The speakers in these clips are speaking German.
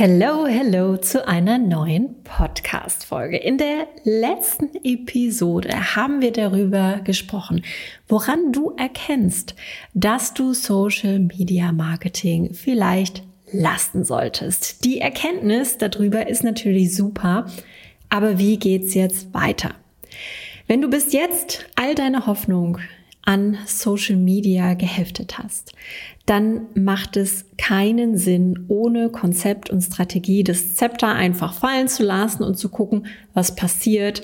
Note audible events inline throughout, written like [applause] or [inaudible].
Hello, hello zu einer neuen Podcast-Folge. In der letzten Episode haben wir darüber gesprochen, woran du erkennst, dass du Social Media Marketing vielleicht lassen solltest. Die Erkenntnis darüber ist natürlich super, aber wie geht's jetzt weiter? Wenn du bis jetzt all deine Hoffnung an Social Media geheftet hast, dann macht es keinen Sinn, ohne Konzept und Strategie das Zepter einfach fallen zu lassen und zu gucken, was passiert,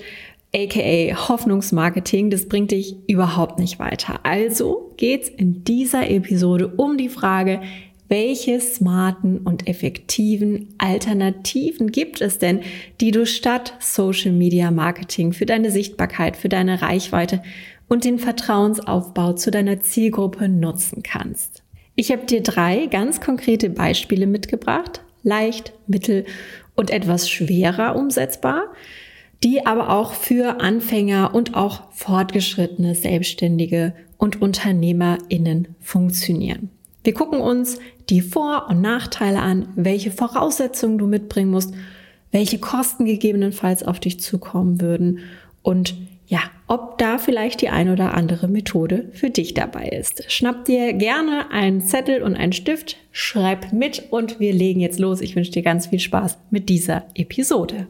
aka Hoffnungsmarketing, das bringt dich überhaupt nicht weiter. Also geht's in dieser Episode um die Frage, welche smarten und effektiven Alternativen gibt es denn, die du statt Social Media Marketing für deine Sichtbarkeit, für deine Reichweite und den Vertrauensaufbau zu deiner Zielgruppe nutzen kannst. Ich habe dir drei ganz konkrete Beispiele mitgebracht, leicht, mittel und etwas schwerer umsetzbar, die aber auch für Anfänger und auch fortgeschrittene Selbstständige und Unternehmerinnen funktionieren. Wir gucken uns die Vor- und Nachteile an, welche Voraussetzungen du mitbringen musst, welche Kosten gegebenenfalls auf dich zukommen würden und ja, ob da vielleicht die ein oder andere Methode für dich dabei ist. Schnapp dir gerne einen Zettel und einen Stift, schreib mit und wir legen jetzt los. Ich wünsche dir ganz viel Spaß mit dieser Episode.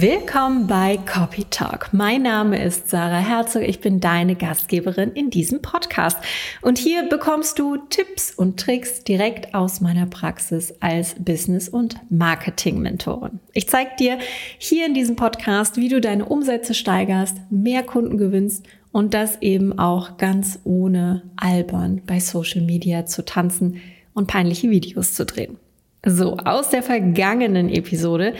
Willkommen bei Copy Talk. Mein Name ist Sarah Herzog. Ich bin deine Gastgeberin in diesem Podcast. Und hier bekommst du Tipps und Tricks direkt aus meiner Praxis als Business- und Marketing-Mentorin. Ich zeige dir hier in diesem Podcast, wie du deine Umsätze steigerst, mehr Kunden gewinnst und das eben auch ganz ohne albern bei Social Media zu tanzen und peinliche Videos zu drehen. So, aus der vergangenen Episode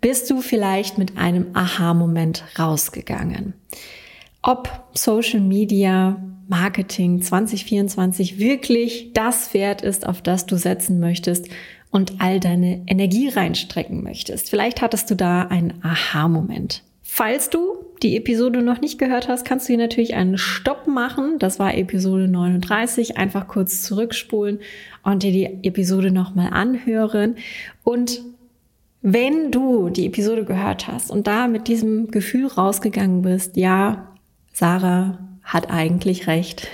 bist du vielleicht mit einem Aha-Moment rausgegangen. Ob Social Media Marketing 2024 wirklich das Wert ist, auf das du setzen möchtest und all deine Energie reinstrecken möchtest. Vielleicht hattest du da einen Aha-Moment. Falls du die Episode noch nicht gehört hast, kannst du hier natürlich einen Stopp machen. Das war Episode 39. Einfach kurz zurückspulen und dir die Episode nochmal anhören. Und wenn du die Episode gehört hast und da mit diesem Gefühl rausgegangen bist, ja, Sarah hat eigentlich recht,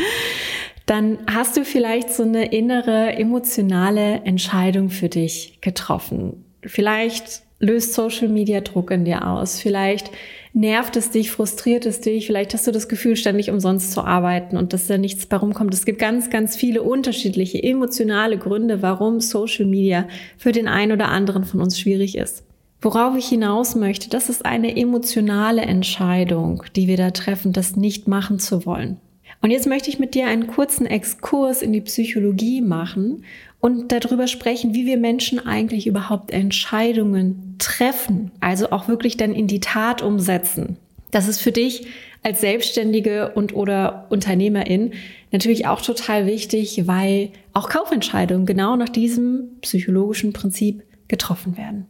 [laughs] dann hast du vielleicht so eine innere emotionale Entscheidung für dich getroffen. Vielleicht löst Social Media Druck in dir aus. Vielleicht nervt es dich, frustriert es dich, vielleicht hast du das Gefühl, ständig umsonst zu arbeiten und dass da nichts bei rumkommt. Es gibt ganz, ganz viele unterschiedliche emotionale Gründe, warum Social Media für den einen oder anderen von uns schwierig ist. Worauf ich hinaus möchte, das ist eine emotionale Entscheidung, die wir da treffen, das nicht machen zu wollen. Und jetzt möchte ich mit dir einen kurzen Exkurs in die Psychologie machen und darüber sprechen, wie wir Menschen eigentlich überhaupt Entscheidungen treffen, also auch wirklich dann in die Tat umsetzen. Das ist für dich als Selbstständige und oder Unternehmerin natürlich auch total wichtig, weil auch Kaufentscheidungen genau nach diesem psychologischen Prinzip getroffen werden.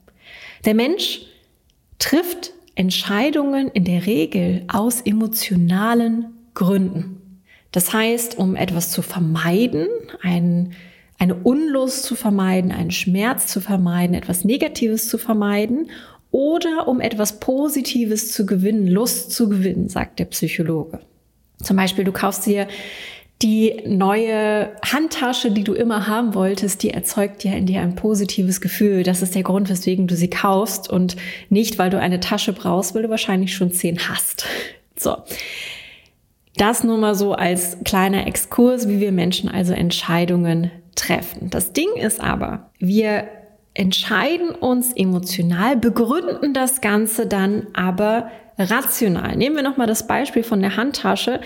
Der Mensch trifft Entscheidungen in der Regel aus emotionalen Gründen. Das heißt, um etwas zu vermeiden, ein eine Unlust zu vermeiden, einen Schmerz zu vermeiden, etwas Negatives zu vermeiden oder um etwas Positives zu gewinnen, Lust zu gewinnen, sagt der Psychologe. Zum Beispiel, du kaufst dir die neue Handtasche, die du immer haben wolltest, die erzeugt ja in dir ein positives Gefühl. Das ist der Grund, weswegen du sie kaufst und nicht, weil du eine Tasche brauchst, weil du wahrscheinlich schon zehn hast. So. Das nur mal so als kleiner Exkurs, wie wir Menschen also Entscheidungen treffen. Das Ding ist aber, wir entscheiden uns emotional, begründen das Ganze dann aber rational. Nehmen wir nochmal das Beispiel von der Handtasche.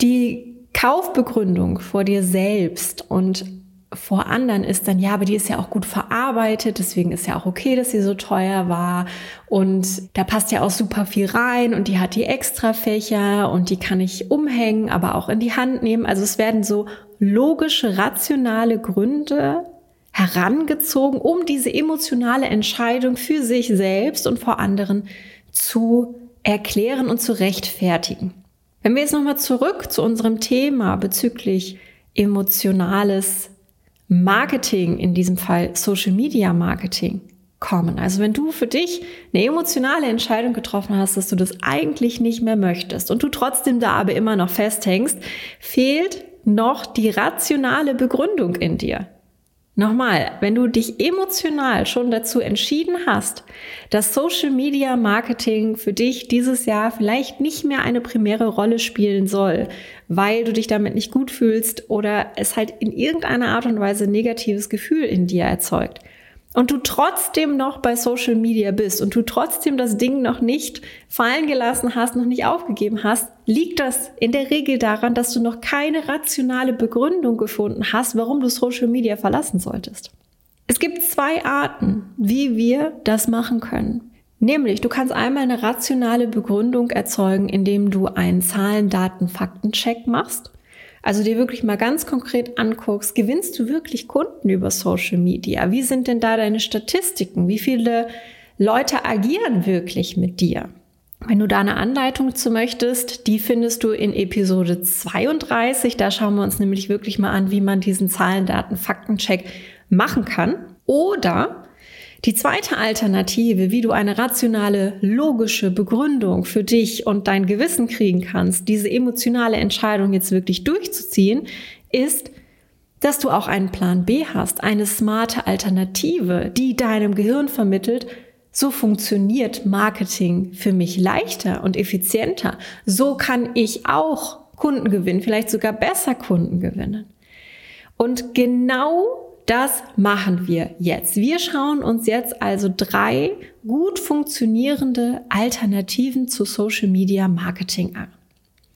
Die Kaufbegründung vor dir selbst und vor anderen ist dann, ja, aber die ist ja auch gut verarbeitet, deswegen ist ja auch okay, dass sie so teuer war und da passt ja auch super viel rein und die hat die Extrafächer und die kann ich umhängen, aber auch in die Hand nehmen. Also es werden so logische, rationale Gründe herangezogen, um diese emotionale Entscheidung für sich selbst und vor anderen zu erklären und zu rechtfertigen. Wenn wir jetzt nochmal zurück zu unserem Thema bezüglich emotionales Marketing, in diesem Fall Social Media Marketing, kommen. Also wenn du für dich eine emotionale Entscheidung getroffen hast, dass du das eigentlich nicht mehr möchtest und du trotzdem da aber immer noch festhängst, fehlt noch die rationale Begründung in dir. Nochmal, wenn du dich emotional schon dazu entschieden hast, dass Social Media Marketing für dich dieses Jahr vielleicht nicht mehr eine primäre Rolle spielen soll, weil du dich damit nicht gut fühlst oder es halt in irgendeiner Art und Weise negatives Gefühl in dir erzeugt, und du trotzdem noch bei Social Media bist und du trotzdem das Ding noch nicht fallen gelassen hast, noch nicht aufgegeben hast, liegt das in der Regel daran, dass du noch keine rationale Begründung gefunden hast, warum du Social Media verlassen solltest. Es gibt zwei Arten, wie wir das machen können. Nämlich, du kannst einmal eine rationale Begründung erzeugen, indem du einen Zahlen, Daten, Fakten-Check machst. Also dir wirklich mal ganz konkret anguckst, gewinnst du wirklich Kunden über Social Media? Wie sind denn da deine Statistiken? Wie viele Leute agieren wirklich mit dir? Wenn du da eine Anleitung zu möchtest, die findest du in Episode 32. Da schauen wir uns nämlich wirklich mal an, wie man diesen Zahlen, Daten, Faktencheck machen kann. Oder die zweite Alternative, wie du eine rationale, logische Begründung für dich und dein Gewissen kriegen kannst, diese emotionale Entscheidung jetzt wirklich durchzuziehen, ist, dass du auch einen Plan B hast, eine smarte Alternative, die deinem Gehirn vermittelt, so funktioniert Marketing für mich leichter und effizienter. So kann ich auch Kunden gewinnen, vielleicht sogar besser Kunden gewinnen. Und genau das machen wir jetzt. Wir schauen uns jetzt also drei gut funktionierende Alternativen zu Social Media Marketing an.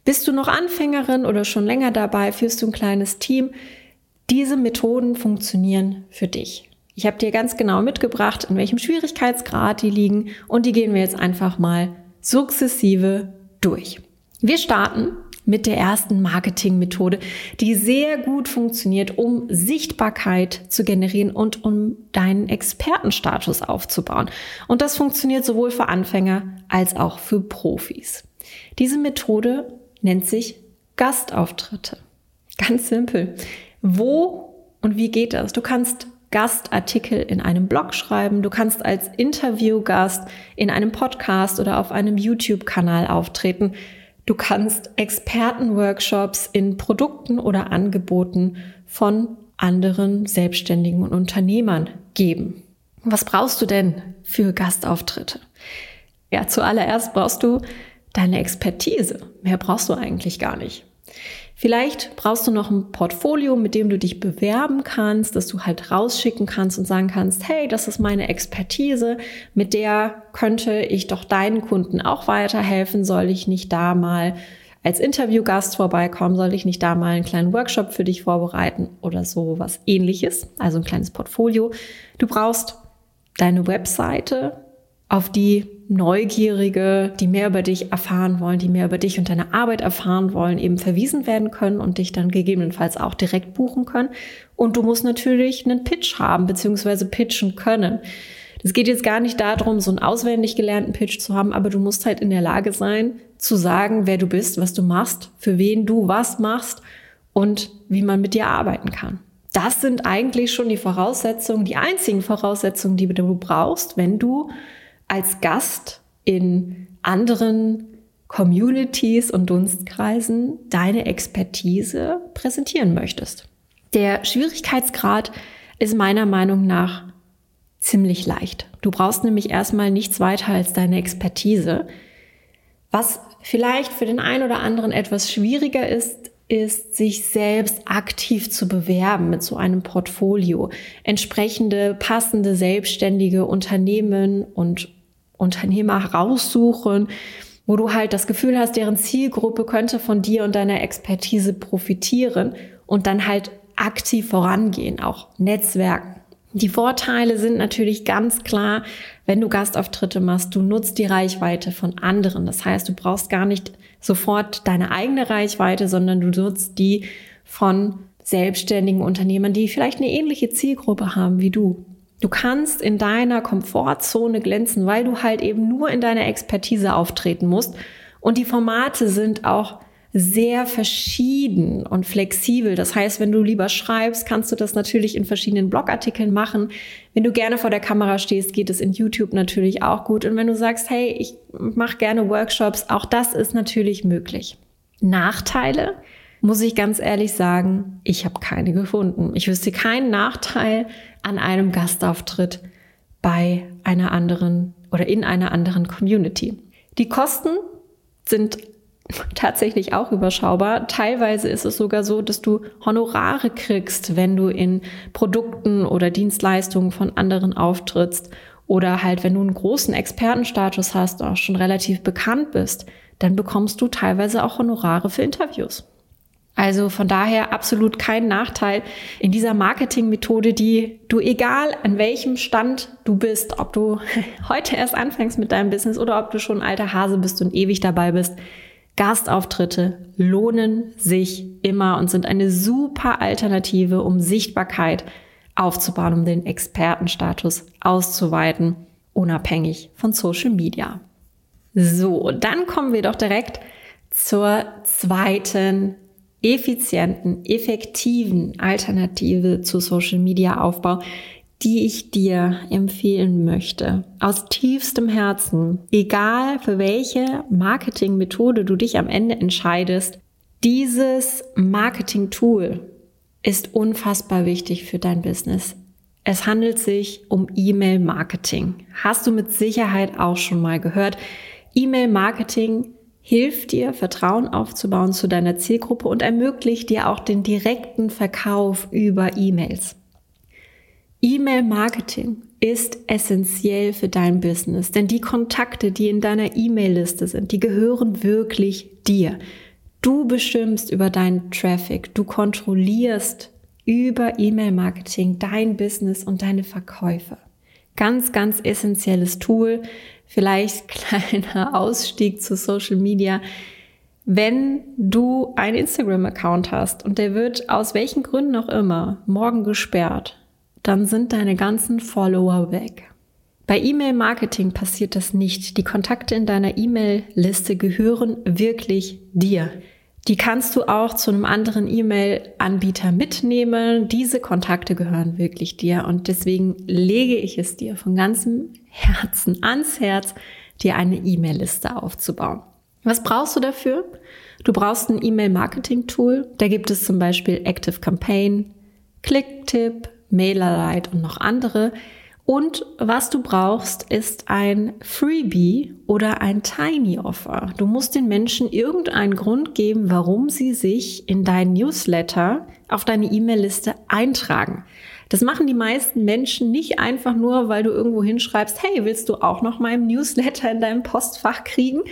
Bist du noch Anfängerin oder schon länger dabei, führst du ein kleines Team? Diese Methoden funktionieren für dich. Ich habe dir ganz genau mitgebracht, in welchem Schwierigkeitsgrad die liegen und die gehen wir jetzt einfach mal sukzessive durch. Wir starten mit der ersten Marketingmethode, die sehr gut funktioniert, um Sichtbarkeit zu generieren und um deinen Expertenstatus aufzubauen. Und das funktioniert sowohl für Anfänger als auch für Profis. Diese Methode nennt sich Gastauftritte. Ganz simpel. Wo und wie geht das? Du kannst Gastartikel in einem Blog schreiben, du kannst als Interviewgast in einem Podcast oder auf einem YouTube-Kanal auftreten. Du kannst Expertenworkshops in Produkten oder Angeboten von anderen Selbstständigen und Unternehmern geben. Was brauchst du denn für Gastauftritte? Ja, zuallererst brauchst du deine Expertise. Mehr brauchst du eigentlich gar nicht. Vielleicht brauchst du noch ein Portfolio, mit dem du dich bewerben kannst, dass du halt rausschicken kannst und sagen kannst, hey, das ist meine Expertise, mit der könnte ich doch deinen Kunden auch weiterhelfen, soll ich nicht da mal als Interviewgast vorbeikommen, soll ich nicht da mal einen kleinen Workshop für dich vorbereiten oder so was ähnliches, also ein kleines Portfolio. Du brauchst deine Webseite, auf die Neugierige, die mehr über dich erfahren wollen, die mehr über dich und deine Arbeit erfahren wollen, eben verwiesen werden können und dich dann gegebenenfalls auch direkt buchen können. Und du musst natürlich einen Pitch haben, beziehungsweise pitchen können. Es geht jetzt gar nicht darum, so einen auswendig gelernten Pitch zu haben, aber du musst halt in der Lage sein, zu sagen, wer du bist, was du machst, für wen du was machst und wie man mit dir arbeiten kann. Das sind eigentlich schon die Voraussetzungen, die einzigen Voraussetzungen, die du brauchst, wenn du als Gast in anderen Communities und Dunstkreisen deine Expertise präsentieren möchtest. Der Schwierigkeitsgrad ist meiner Meinung nach ziemlich leicht. Du brauchst nämlich erstmal nichts weiter als deine Expertise. Was vielleicht für den einen oder anderen etwas schwieriger ist, ist, sich selbst aktiv zu bewerben mit so einem Portfolio, entsprechende passende selbstständige Unternehmen und Unternehmer raussuchen, wo du halt das Gefühl hast, deren Zielgruppe könnte von dir und deiner Expertise profitieren und dann halt aktiv vorangehen, auch Netzwerken. Die Vorteile sind natürlich ganz klar, wenn du Gastauftritte machst, du nutzt die Reichweite von anderen. Das heißt, du brauchst gar nicht sofort deine eigene Reichweite, sondern du nutzt die von selbstständigen Unternehmern, die vielleicht eine ähnliche Zielgruppe haben wie du. Du kannst in deiner Komfortzone glänzen, weil du halt eben nur in deiner Expertise auftreten musst. Und die Formate sind auch sehr verschieden und flexibel. Das heißt, wenn du lieber schreibst, kannst du das natürlich in verschiedenen Blogartikeln machen. Wenn du gerne vor der Kamera stehst, geht es in YouTube natürlich auch gut. Und wenn du sagst, hey, ich mache gerne Workshops, auch das ist natürlich möglich. Nachteile, muss ich ganz ehrlich sagen, ich habe keine gefunden. Ich wüsste keinen Nachteil an einem Gastauftritt bei einer anderen oder in einer anderen Community. Die Kosten sind [laughs] tatsächlich auch überschaubar. Teilweise ist es sogar so, dass du Honorare kriegst, wenn du in Produkten oder Dienstleistungen von anderen auftrittst oder halt, wenn du einen großen Expertenstatus hast, auch schon relativ bekannt bist, dann bekommst du teilweise auch Honorare für Interviews. Also von daher absolut kein Nachteil in dieser Marketingmethode, die du egal an welchem Stand du bist, ob du [laughs] heute erst anfängst mit deinem Business oder ob du schon ein alter Hase bist und ewig dabei bist, Gastauftritte lohnen sich immer und sind eine super Alternative, um Sichtbarkeit aufzubauen, um den Expertenstatus auszuweiten, unabhängig von Social Media. So, dann kommen wir doch direkt zur zweiten effizienten, effektiven Alternative zu Social Media Aufbau, die ich dir empfehlen möchte. Aus tiefstem Herzen, egal für welche Marketingmethode du dich am Ende entscheidest, dieses Marketing-Tool ist unfassbar wichtig für dein Business. Es handelt sich um E-Mail-Marketing. Hast du mit Sicherheit auch schon mal gehört. E-Mail-Marketing hilft dir, Vertrauen aufzubauen zu deiner Zielgruppe und ermöglicht dir auch den direkten Verkauf über E-Mails. E-Mail-Marketing ist essentiell für dein Business, denn die Kontakte, die in deiner E-Mail-Liste sind, die gehören wirklich dir. Du bestimmst über deinen Traffic, du kontrollierst über E-Mail-Marketing dein Business und deine Verkäufe. Ganz, ganz essentielles Tool, vielleicht [laughs] kleiner Ausstieg zu Social Media. Wenn du einen Instagram-Account hast und der wird aus welchen Gründen auch immer morgen gesperrt, dann sind deine ganzen Follower weg. Bei E-Mail-Marketing passiert das nicht. Die Kontakte in deiner E-Mail-Liste gehören wirklich dir. Die kannst du auch zu einem anderen E-Mail-Anbieter mitnehmen. Diese Kontakte gehören wirklich dir und deswegen lege ich es dir von ganzem Herzen ans Herz, dir eine E-Mail-Liste aufzubauen. Was brauchst du dafür? Du brauchst ein E-Mail-Marketing-Tool. Da gibt es zum Beispiel Active Campaign, Clicktip, MailerLite und noch andere. Und was du brauchst, ist ein Freebie oder ein Tiny Offer. Du musst den Menschen irgendeinen Grund geben, warum sie sich in dein Newsletter auf deine E-Mail-Liste eintragen. Das machen die meisten Menschen nicht einfach nur, weil du irgendwo hinschreibst, hey, willst du auch noch meinen Newsletter in deinem Postfach kriegen?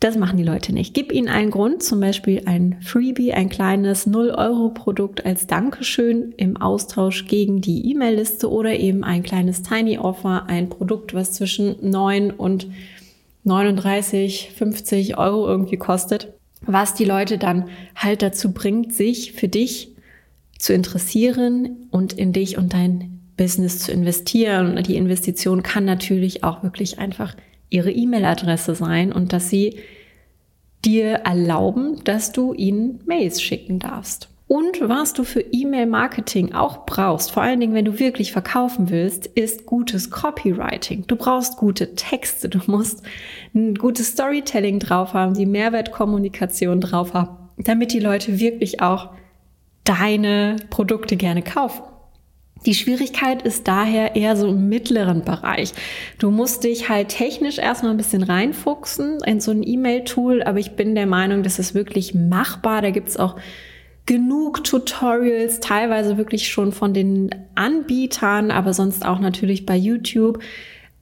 Das machen die Leute nicht. Gib ihnen einen Grund, zum Beispiel ein Freebie, ein kleines 0-Euro-Produkt als Dankeschön im Austausch gegen die E-Mail-Liste oder eben ein kleines Tiny Offer, ein Produkt, was zwischen 9 und 39, 50 Euro irgendwie kostet, was die Leute dann halt dazu bringt, sich für dich zu interessieren und in dich und dein Business zu investieren. Und die Investition kann natürlich auch wirklich einfach ihre E-Mail-Adresse sein und dass sie dir erlauben, dass du ihnen Mails schicken darfst. Und was du für E-Mail-Marketing auch brauchst, vor allen Dingen, wenn du wirklich verkaufen willst, ist gutes Copywriting. Du brauchst gute Texte, du musst ein gutes Storytelling drauf haben, die Mehrwertkommunikation drauf haben, damit die Leute wirklich auch deine Produkte gerne kaufen. Die Schwierigkeit ist daher eher so im mittleren Bereich. Du musst dich halt technisch erstmal ein bisschen reinfuchsen in so ein E-Mail-Tool, aber ich bin der Meinung, das ist wirklich machbar. Da gibt's auch genug Tutorials, teilweise wirklich schon von den Anbietern, aber sonst auch natürlich bei YouTube.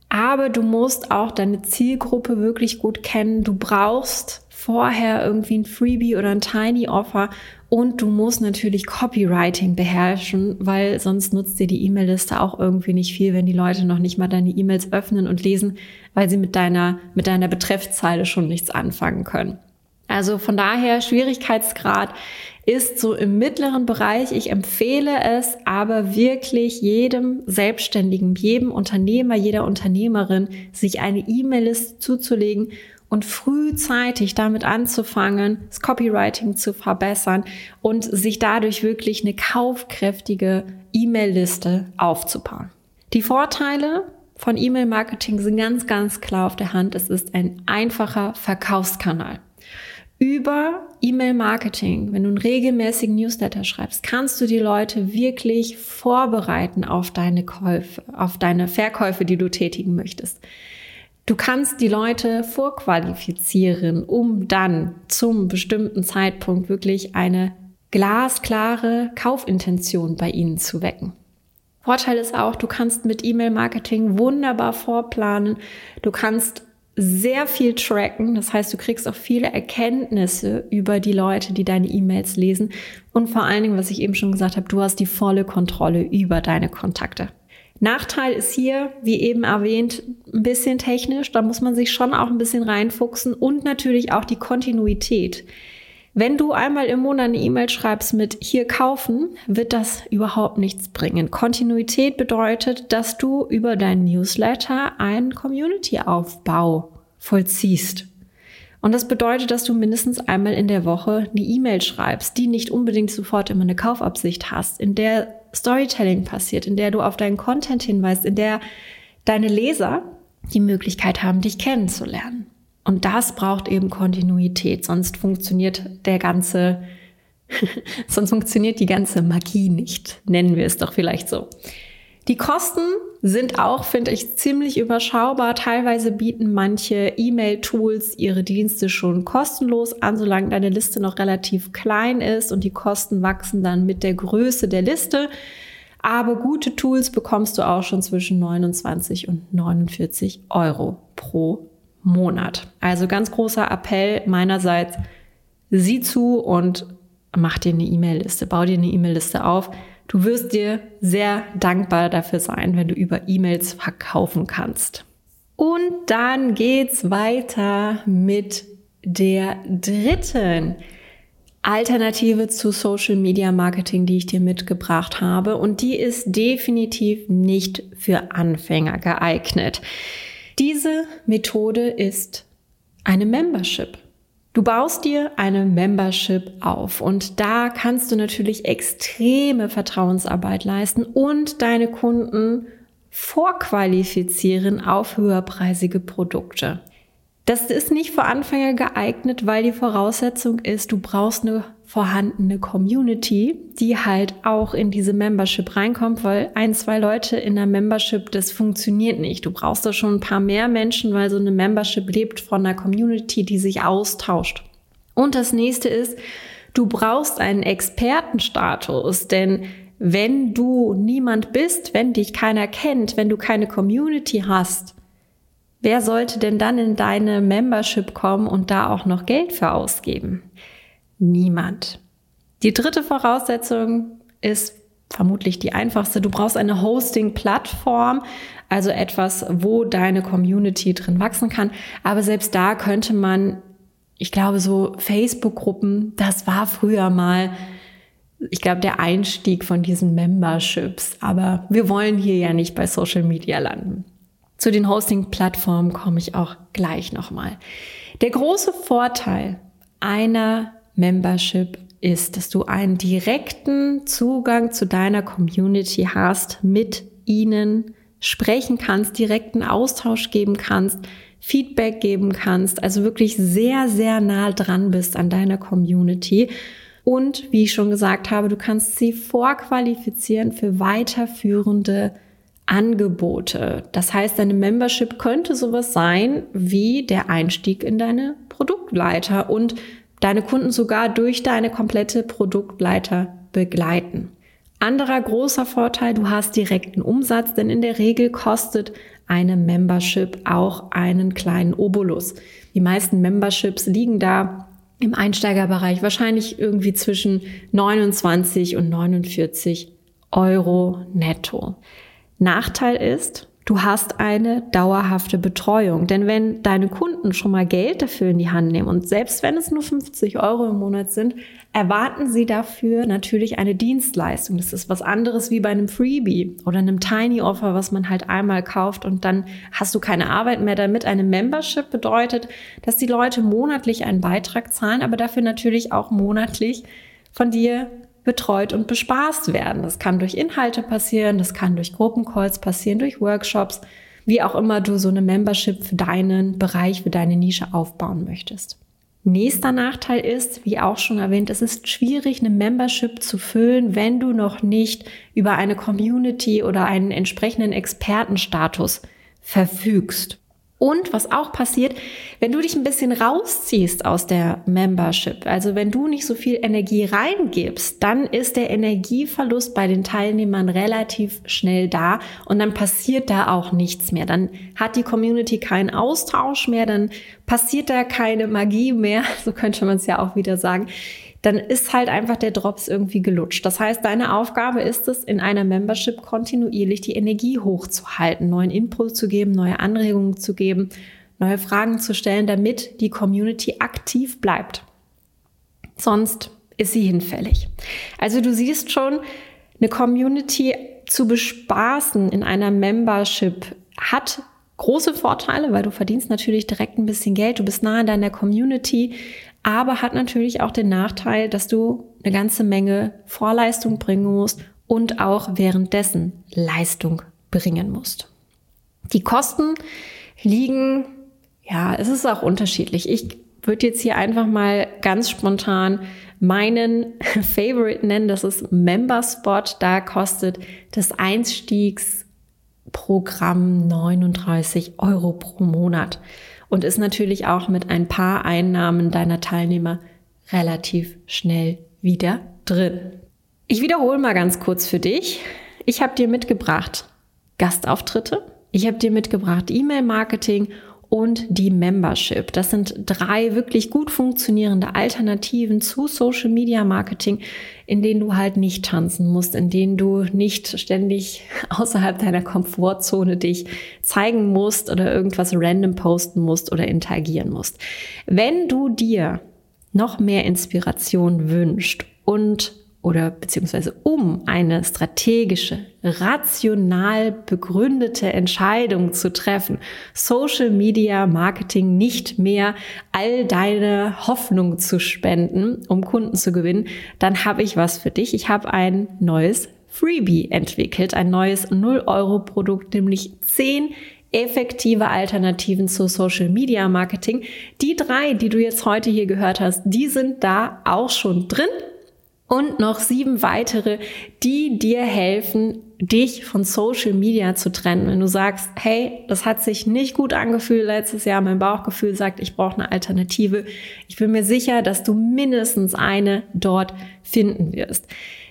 Aber du musst auch deine Zielgruppe wirklich gut kennen. Du brauchst vorher irgendwie ein Freebie oder ein Tiny Offer und du musst natürlich Copywriting beherrschen, weil sonst nutzt dir die E-Mail-Liste auch irgendwie nicht viel, wenn die Leute noch nicht mal deine E-Mails öffnen und lesen, weil sie mit deiner, mit deiner Betreffzeile schon nichts anfangen können. Also von daher Schwierigkeitsgrad ist so im mittleren Bereich. Ich empfehle es aber wirklich jedem Selbstständigen, jedem Unternehmer, jeder Unternehmerin, sich eine E-Mail-Liste zuzulegen und frühzeitig damit anzufangen, das Copywriting zu verbessern und sich dadurch wirklich eine kaufkräftige E-Mail-Liste aufzubauen. Die Vorteile von E-Mail-Marketing sind ganz, ganz klar auf der Hand. Es ist ein einfacher Verkaufskanal. Über E-Mail-Marketing, wenn du einen regelmäßigen Newsletter schreibst, kannst du die Leute wirklich vorbereiten auf deine Käufe, auf deine Verkäufe, die du tätigen möchtest. Du kannst die Leute vorqualifizieren, um dann zum bestimmten Zeitpunkt wirklich eine glasklare Kaufintention bei ihnen zu wecken. Vorteil ist auch, du kannst mit E-Mail-Marketing wunderbar vorplanen. Du kannst sehr viel tracken. Das heißt, du kriegst auch viele Erkenntnisse über die Leute, die deine E-Mails lesen. Und vor allen Dingen, was ich eben schon gesagt habe, du hast die volle Kontrolle über deine Kontakte. Nachteil ist hier, wie eben erwähnt, ein bisschen technisch. Da muss man sich schon auch ein bisschen reinfuchsen und natürlich auch die Kontinuität. Wenn du einmal im Monat eine E-Mail schreibst mit hier kaufen, wird das überhaupt nichts bringen. Kontinuität bedeutet, dass du über deinen Newsletter einen Community-Aufbau vollziehst. Und das bedeutet, dass du mindestens einmal in der Woche eine E-Mail schreibst, die nicht unbedingt sofort immer eine Kaufabsicht hast, in der Storytelling passiert, in der du auf deinen Content hinweist, in der deine Leser die Möglichkeit haben, dich kennenzulernen. Und das braucht eben Kontinuität, sonst funktioniert der ganze, [laughs] sonst funktioniert die ganze Magie nicht, nennen wir es doch vielleicht so. Die Kosten sind auch, finde ich, ziemlich überschaubar. Teilweise bieten manche E-Mail-Tools ihre Dienste schon kostenlos an, solange deine Liste noch relativ klein ist und die Kosten wachsen dann mit der Größe der Liste. Aber gute Tools bekommst du auch schon zwischen 29 und 49 Euro pro Monat. Also ganz großer Appell meinerseits, sieh zu und mach dir eine E-Mail-Liste, bau dir eine E-Mail-Liste auf. Du wirst dir sehr dankbar dafür sein, wenn du über E-Mails verkaufen kannst. Und dann geht's weiter mit der dritten Alternative zu Social Media Marketing, die ich dir mitgebracht habe. Und die ist definitiv nicht für Anfänger geeignet. Diese Methode ist eine Membership. Du baust dir eine Membership auf und da kannst du natürlich extreme Vertrauensarbeit leisten und deine Kunden vorqualifizieren auf höherpreisige Produkte. Das ist nicht für Anfänger geeignet, weil die Voraussetzung ist, du brauchst eine vorhandene Community, die halt auch in diese Membership reinkommt, weil ein, zwei Leute in der Membership, das funktioniert nicht. Du brauchst da schon ein paar mehr Menschen, weil so eine Membership lebt von einer Community, die sich austauscht. Und das nächste ist, du brauchst einen Expertenstatus, denn wenn du niemand bist, wenn dich keiner kennt, wenn du keine Community hast, Wer sollte denn dann in deine Membership kommen und da auch noch Geld für ausgeben? Niemand. Die dritte Voraussetzung ist vermutlich die einfachste. Du brauchst eine Hosting-Plattform, also etwas, wo deine Community drin wachsen kann. Aber selbst da könnte man, ich glaube, so Facebook-Gruppen, das war früher mal, ich glaube, der Einstieg von diesen Memberships. Aber wir wollen hier ja nicht bei Social Media landen. Zu den Hosting-Plattformen komme ich auch gleich nochmal. Der große Vorteil einer Membership ist, dass du einen direkten Zugang zu deiner Community hast, mit ihnen sprechen kannst, direkten Austausch geben kannst, Feedback geben kannst, also wirklich sehr, sehr nah dran bist an deiner Community. Und wie ich schon gesagt habe, du kannst sie vorqualifizieren für weiterführende Angebote. Das heißt, deine Membership könnte sowas sein wie der Einstieg in deine Produktleiter und deine Kunden sogar durch deine komplette Produktleiter begleiten. Anderer großer Vorteil, du hast direkten Umsatz, denn in der Regel kostet eine Membership auch einen kleinen Obolus. Die meisten Memberships liegen da im Einsteigerbereich wahrscheinlich irgendwie zwischen 29 und 49 Euro netto. Nachteil ist, du hast eine dauerhafte Betreuung. Denn wenn deine Kunden schon mal Geld dafür in die Hand nehmen und selbst wenn es nur 50 Euro im Monat sind, erwarten sie dafür natürlich eine Dienstleistung. Das ist was anderes wie bei einem Freebie oder einem Tiny Offer, was man halt einmal kauft und dann hast du keine Arbeit mehr damit. Eine Membership bedeutet, dass die Leute monatlich einen Beitrag zahlen, aber dafür natürlich auch monatlich von dir betreut und bespaßt werden. Das kann durch Inhalte passieren, das kann durch Gruppencalls passieren, durch Workshops, wie auch immer du so eine Membership für deinen Bereich, für deine Nische aufbauen möchtest. Nächster Nachteil ist, wie auch schon erwähnt, es ist schwierig, eine Membership zu füllen, wenn du noch nicht über eine Community oder einen entsprechenden Expertenstatus verfügst. Und was auch passiert, wenn du dich ein bisschen rausziehst aus der Membership, also wenn du nicht so viel Energie reingibst, dann ist der Energieverlust bei den Teilnehmern relativ schnell da und dann passiert da auch nichts mehr. Dann hat die Community keinen Austausch mehr, dann passiert da keine Magie mehr, [laughs] so könnte man es ja auch wieder sagen dann ist halt einfach der Drops irgendwie gelutscht. Das heißt, deine Aufgabe ist es, in einer Membership kontinuierlich die Energie hochzuhalten, neuen Input zu geben, neue Anregungen zu geben, neue Fragen zu stellen, damit die Community aktiv bleibt. Sonst ist sie hinfällig. Also du siehst schon, eine Community zu bespaßen in einer Membership hat große Vorteile, weil du verdienst natürlich direkt ein bisschen Geld, du bist nah in deiner Community, aber hat natürlich auch den Nachteil, dass du eine ganze Menge Vorleistung bringen musst und auch währenddessen Leistung bringen musst. Die Kosten liegen, ja, es ist auch unterschiedlich. Ich würde jetzt hier einfach mal ganz spontan meinen [laughs] Favorite nennen, das ist Memberspot. Da kostet das Einstiegsprogramm 39 Euro pro Monat und ist natürlich auch mit ein paar Einnahmen deiner Teilnehmer relativ schnell wieder drin. Ich wiederhole mal ganz kurz für dich. Ich habe dir mitgebracht Gastauftritte, ich habe dir mitgebracht E-Mail-Marketing und die Membership. Das sind drei wirklich gut funktionierende Alternativen zu Social Media Marketing, in denen du halt nicht tanzen musst, in denen du nicht ständig [laughs] außerhalb deiner Komfortzone dich zeigen musst oder irgendwas random posten musst oder interagieren musst. Wenn du dir noch mehr Inspiration wünscht und oder beziehungsweise um eine strategische, rational begründete Entscheidung zu treffen, Social Media Marketing nicht mehr all deine Hoffnung zu spenden, um Kunden zu gewinnen, dann habe ich was für dich. Ich habe ein neues Freebie entwickelt, ein neues 0-Euro-Produkt, nämlich 10 effektive Alternativen zu Social Media Marketing. Die drei, die du jetzt heute hier gehört hast, die sind da auch schon drin und noch sieben weitere, die dir helfen, dich von Social Media zu trennen. Wenn du sagst, hey, das hat sich nicht gut angefühlt letztes Jahr, mein Bauchgefühl sagt, ich brauche eine Alternative. Ich bin mir sicher, dass du mindestens eine dort finden wirst.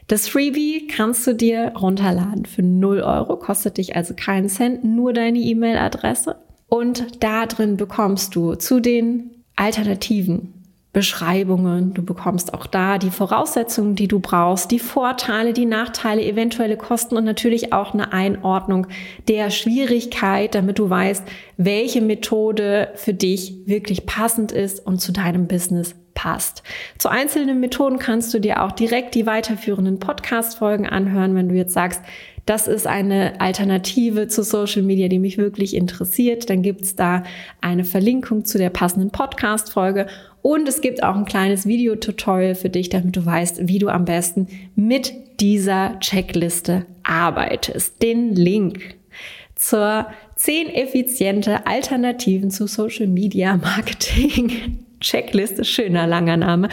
Das Freebie kannst du dir runterladen für 0 Euro, kostet dich also keinen Cent, nur deine E-Mail-Adresse. Und da drin bekommst du zu den Alternativen Beschreibungen. Du bekommst auch da die Voraussetzungen, die du brauchst, die Vorteile, die Nachteile, eventuelle Kosten und natürlich auch eine Einordnung der Schwierigkeit, damit du weißt, welche Methode für dich wirklich passend ist und zu deinem Business passt. Zu einzelnen Methoden kannst du dir auch direkt die weiterführenden Podcast-Folgen anhören, wenn du jetzt sagst, das ist eine Alternative zu Social Media, die mich wirklich interessiert. Dann gibt's da eine Verlinkung zu der passenden Podcast-Folge und es gibt auch ein kleines Videotutorial für dich, damit du weißt, wie du am besten mit dieser Checkliste arbeitest. Den Link zur 10 effiziente Alternativen zu Social Media Marketing Checkliste, schöner langer Name.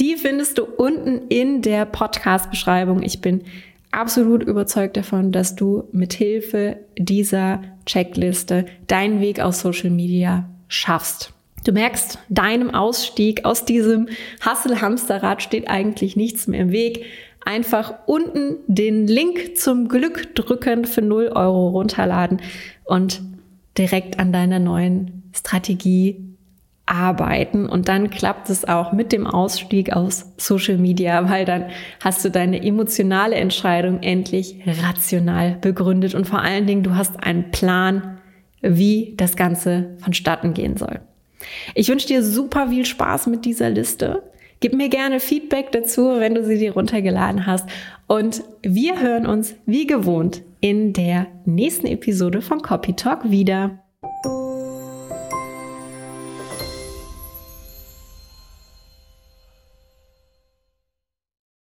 Die findest du unten in der Podcast-Beschreibung. Ich bin absolut überzeugt davon, dass du mit Hilfe dieser Checkliste deinen Weg aus Social Media schaffst. Du merkst, deinem Ausstieg aus diesem Hassel-Hamsterrad steht eigentlich nichts mehr im Weg. Einfach unten den Link zum Glück drücken für 0 Euro runterladen und direkt an deiner neuen Strategie arbeiten und dann klappt es auch mit dem Ausstieg aus Social Media, weil dann hast du deine emotionale Entscheidung endlich rational begründet und vor allen Dingen du hast einen Plan, wie das Ganze vonstatten gehen soll. Ich wünsche dir super viel Spaß mit dieser Liste. Gib mir gerne Feedback dazu, wenn du sie dir runtergeladen hast. Und wir hören uns wie gewohnt in der nächsten Episode von Copy Talk wieder.